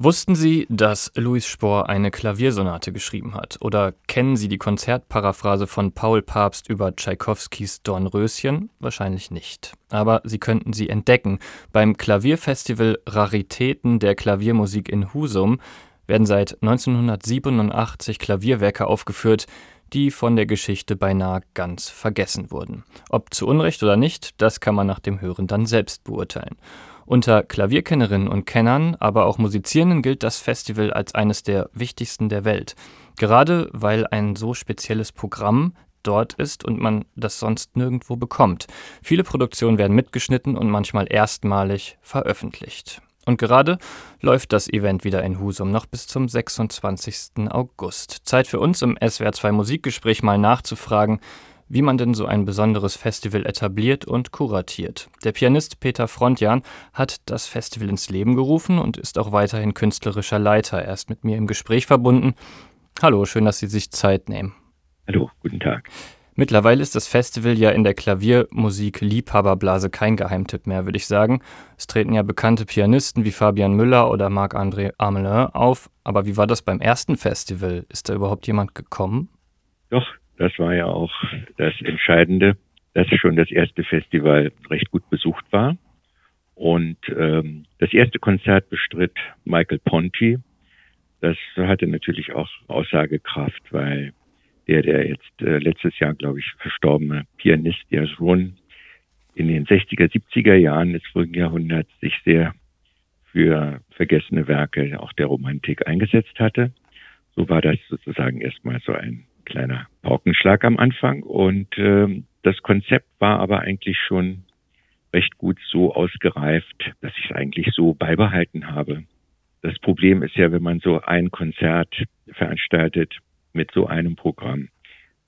Wussten Sie, dass Louis Spohr eine Klaviersonate geschrieben hat? Oder kennen Sie die Konzertparaphrase von Paul Pabst über Tschaikowskis Dornröschen? Wahrscheinlich nicht. Aber Sie könnten sie entdecken. Beim Klavierfestival Raritäten der Klaviermusik in Husum werden seit 1987 Klavierwerke aufgeführt, die von der Geschichte beinahe ganz vergessen wurden. Ob zu Unrecht oder nicht, das kann man nach dem Hören dann selbst beurteilen. Unter Klavierkennerinnen und Kennern, aber auch Musizierenden gilt das Festival als eines der wichtigsten der Welt. Gerade weil ein so spezielles Programm dort ist und man das sonst nirgendwo bekommt. Viele Produktionen werden mitgeschnitten und manchmal erstmalig veröffentlicht. Und gerade läuft das Event wieder in Husum noch bis zum 26. August. Zeit für uns im SWR2 Musikgespräch mal nachzufragen, wie man denn so ein besonderes Festival etabliert und kuratiert. Der Pianist Peter Frontjan hat das Festival ins Leben gerufen und ist auch weiterhin künstlerischer Leiter. Er ist mit mir im Gespräch verbunden. Hallo, schön, dass Sie sich Zeit nehmen. Hallo, guten Tag. Mittlerweile ist das Festival ja in der Klaviermusik-Liebhaberblase kein Geheimtipp mehr, würde ich sagen. Es treten ja bekannte Pianisten wie Fabian Müller oder Marc-André Amelin auf. Aber wie war das beim ersten Festival? Ist da überhaupt jemand gekommen? Doch, das war ja auch das Entscheidende, dass schon das erste Festival recht gut besucht war. Und ähm, das erste Konzert bestritt Michael Ponti. Das hatte natürlich auch Aussagekraft, weil der, der jetzt äh, letztes Jahr, glaube ich, verstorbene Pianist Jas Run in den 60er, 70er Jahren des vorigen Jahrhunderts sich sehr für vergessene Werke auch der Romantik eingesetzt hatte. So war das sozusagen erstmal so ein kleiner Paukenschlag am Anfang. Und äh, das Konzept war aber eigentlich schon recht gut so ausgereift, dass ich es eigentlich so beibehalten habe. Das Problem ist ja, wenn man so ein Konzert veranstaltet mit so einem Programm,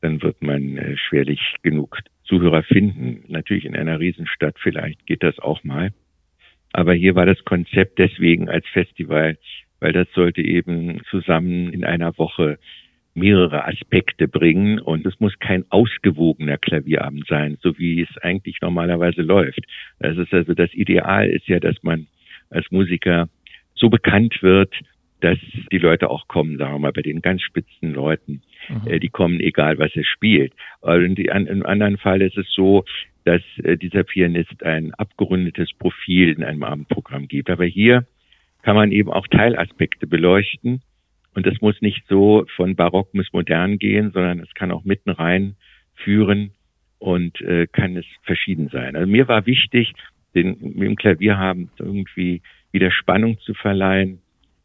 dann wird man äh, schwerlich genug Zuhörer finden. Natürlich in einer Riesenstadt vielleicht geht das auch mal. Aber hier war das Konzept deswegen als Festival, weil das sollte eben zusammen in einer Woche mehrere Aspekte bringen und es muss kein ausgewogener Klavierabend sein, so wie es eigentlich normalerweise läuft. Das ist also das Ideal ist ja, dass man als Musiker so bekannt wird, dass die Leute auch kommen, sagen wir mal, bei den ganz spitzen Leuten, mhm. äh, die kommen, egal was er spielt. Und im anderen Fall ist es so, dass äh, dieser Pianist ein abgerundetes Profil in einem Abendprogramm gibt. Aber hier kann man eben auch Teilaspekte beleuchten und es muss nicht so von Barock bis modern gehen, sondern es kann auch mitten rein führen und äh, kann es verschieden sein. Also mir war wichtig, den, mit dem Klavier haben irgendwie wieder Spannung zu verleihen.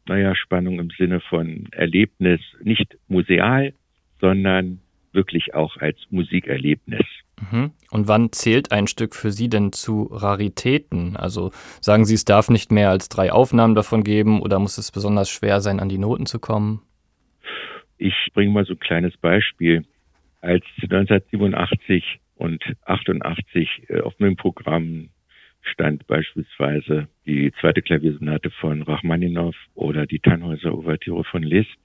Naja, Spannung im Sinne von Erlebnis, nicht museal, sondern wirklich auch als Musikerlebnis. Mhm. Und wann zählt ein Stück für Sie denn zu Raritäten? Also sagen Sie, es darf nicht mehr als drei Aufnahmen davon geben oder muss es besonders schwer sein, an die Noten zu kommen? Ich bringe mal so ein kleines Beispiel. Als 1987 und 88 äh, auf meinem Programm stand beispielsweise die zweite Klaviersonate von Rachmaninow oder die Tannhäuser Ouvertüre von Liszt,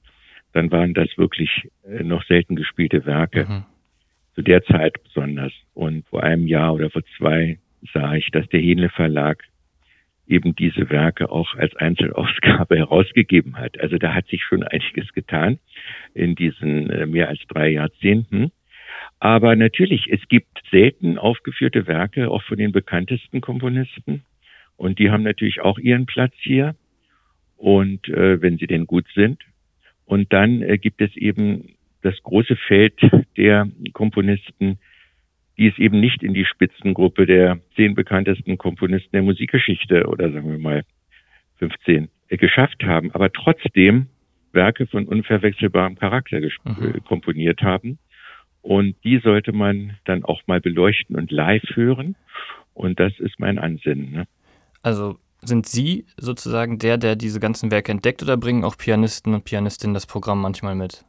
dann waren das wirklich äh, noch selten gespielte Werke. Mhm zu der Zeit besonders. Und vor einem Jahr oder vor zwei sah ich, dass der Hähnle Verlag eben diese Werke auch als Einzelausgabe herausgegeben hat. Also da hat sich schon einiges getan in diesen äh, mehr als drei Jahrzehnten. Aber natürlich, es gibt selten aufgeführte Werke, auch von den bekanntesten Komponisten. Und die haben natürlich auch ihren Platz hier. Und äh, wenn sie denn gut sind. Und dann äh, gibt es eben das große Feld der Komponisten, die es eben nicht in die Spitzengruppe der zehn bekanntesten Komponisten der Musikgeschichte oder sagen wir mal 15 geschafft haben, aber trotzdem Werke von unverwechselbarem Charakter mhm. Äh, komponiert haben. Und die sollte man dann auch mal beleuchten und live hören. Und das ist mein Ansinnen. Ne? Also sind Sie sozusagen der, der diese ganzen Werke entdeckt oder bringen auch Pianisten und Pianistinnen das Programm manchmal mit?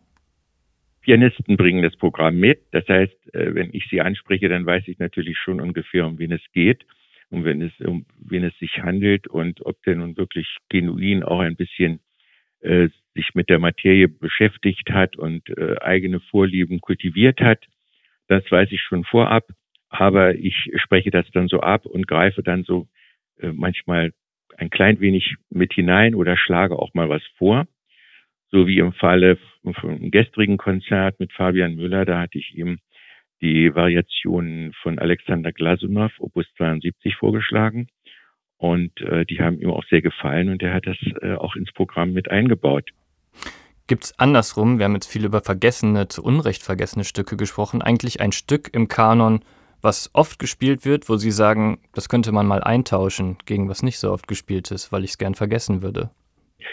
Pianisten bringen das Programm mit. Das heißt, äh, wenn ich sie anspreche, dann weiß ich natürlich schon ungefähr, um wen es geht und wenn es, um wen es sich handelt und ob der nun wirklich genuin auch ein bisschen äh, sich mit der Materie beschäftigt hat und äh, eigene Vorlieben kultiviert hat. Das weiß ich schon vorab, aber ich spreche das dann so ab und greife dann so äh, manchmal ein klein wenig mit hinein oder schlage auch mal was vor. So wie im Falle vom gestrigen Konzert mit Fabian Müller, da hatte ich ihm die Variationen von Alexander Glasunow, Opus 72, vorgeschlagen. Und äh, die haben ihm auch sehr gefallen und er hat das äh, auch ins Programm mit eingebaut. Gibt es andersrum, wir haben jetzt viel über vergessene, zu Unrecht vergessene Stücke gesprochen, eigentlich ein Stück im Kanon, was oft gespielt wird, wo Sie sagen, das könnte man mal eintauschen gegen was nicht so oft gespielt ist, weil ich es gern vergessen würde?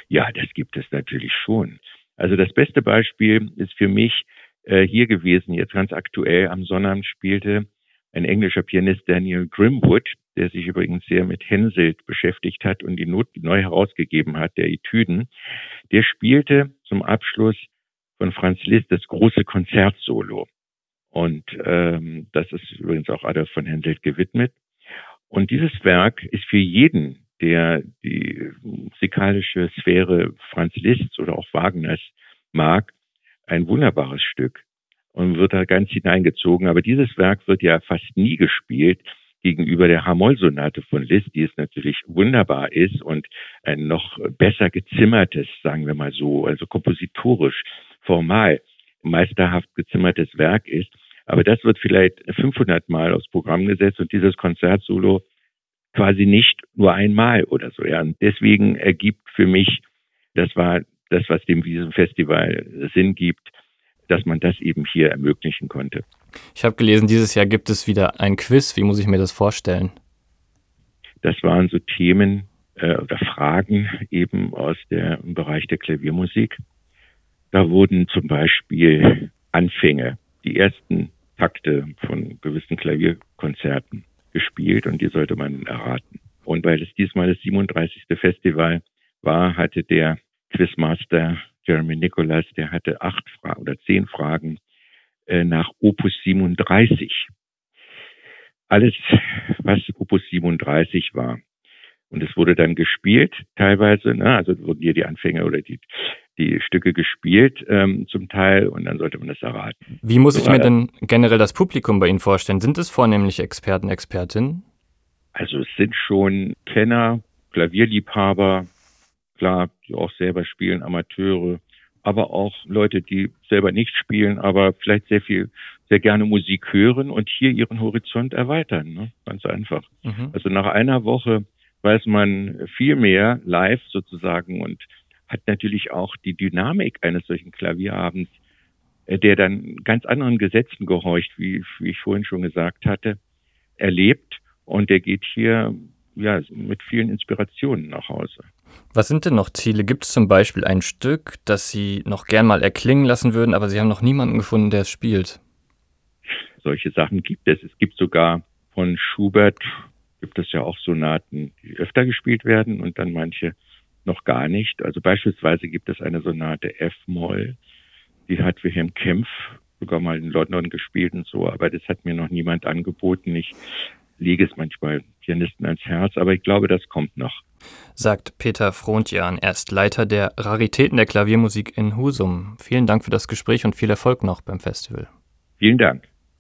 Ja, das gibt es natürlich schon. Also das beste Beispiel ist für mich äh, hier gewesen, jetzt ganz aktuell am Sonnabend spielte ein englischer Pianist Daniel Grimwood, der sich übrigens sehr mit Henselt beschäftigt hat und die Not neu herausgegeben hat, der Etüden, der spielte zum Abschluss von Franz Liszt das große Konzertsolo. Und ähm, das ist übrigens auch Adolf von Henselt gewidmet. Und dieses Werk ist für jeden, der die musikalische Sphäre Franz Liszt oder auch Wagners mag, ein wunderbares Stück und wird da ganz hineingezogen. Aber dieses Werk wird ja fast nie gespielt gegenüber der H-Moll-Sonate von Liszt, die es natürlich wunderbar ist und ein noch besser gezimmertes, sagen wir mal so, also kompositorisch, formal, meisterhaft gezimmertes Werk ist. Aber das wird vielleicht 500 Mal aufs Programm gesetzt und dieses Konzertsolo quasi nicht nur einmal oder so. Ja. Und deswegen ergibt für mich, das war das, was dem Wiesenfestival Sinn gibt, dass man das eben hier ermöglichen konnte. Ich habe gelesen, dieses Jahr gibt es wieder ein Quiz. Wie muss ich mir das vorstellen? Das waren so Themen äh, oder Fragen eben aus dem Bereich der Klaviermusik. Da wurden zum Beispiel Anfänge, die ersten Takte von gewissen Klavierkonzerten gespielt und die sollte man erraten. Und weil es diesmal das 37. Festival war, hatte der Quizmaster Jeremy Nicholas, der hatte acht Fragen oder zehn Fragen äh, nach Opus 37. Alles, was Opus 37 war. Und es wurde dann gespielt, teilweise, ne? also wurden hier die Anfänge oder die, die Stücke gespielt ähm, zum Teil und dann sollte man das erraten. Wie muss ich mir denn generell das Publikum bei Ihnen vorstellen? Sind es vornehmlich Experten, Expertinnen? Also es sind schon Kenner, Klavierliebhaber, klar, die auch selber spielen, Amateure, aber auch Leute, die selber nicht spielen, aber vielleicht sehr viel, sehr gerne Musik hören und hier ihren Horizont erweitern. Ne? Ganz einfach. Mhm. Also nach einer Woche weiß man viel mehr live sozusagen und hat natürlich auch die Dynamik eines solchen Klavierabends, äh, der dann ganz anderen Gesetzen gehorcht, wie, wie ich vorhin schon gesagt hatte, erlebt. Und der geht hier ja, mit vielen Inspirationen nach Hause. Was sind denn noch Ziele? Gibt es zum Beispiel ein Stück, das Sie noch gern mal erklingen lassen würden, aber Sie haben noch niemanden gefunden, der es spielt? Solche Sachen gibt es. Es gibt sogar von Schubert, gibt es ja auch Sonaten, die öfter gespielt werden und dann manche noch gar nicht. Also beispielsweise gibt es eine Sonate F-Moll, die hat Wilhelm Kempf sogar mal in London gespielt und so, aber das hat mir noch niemand angeboten. Ich lege es manchmal Pianisten ans Herz, aber ich glaube, das kommt noch. Sagt Peter Frontjan, er ist Leiter der Raritäten der Klaviermusik in Husum. Vielen Dank für das Gespräch und viel Erfolg noch beim Festival. Vielen Dank.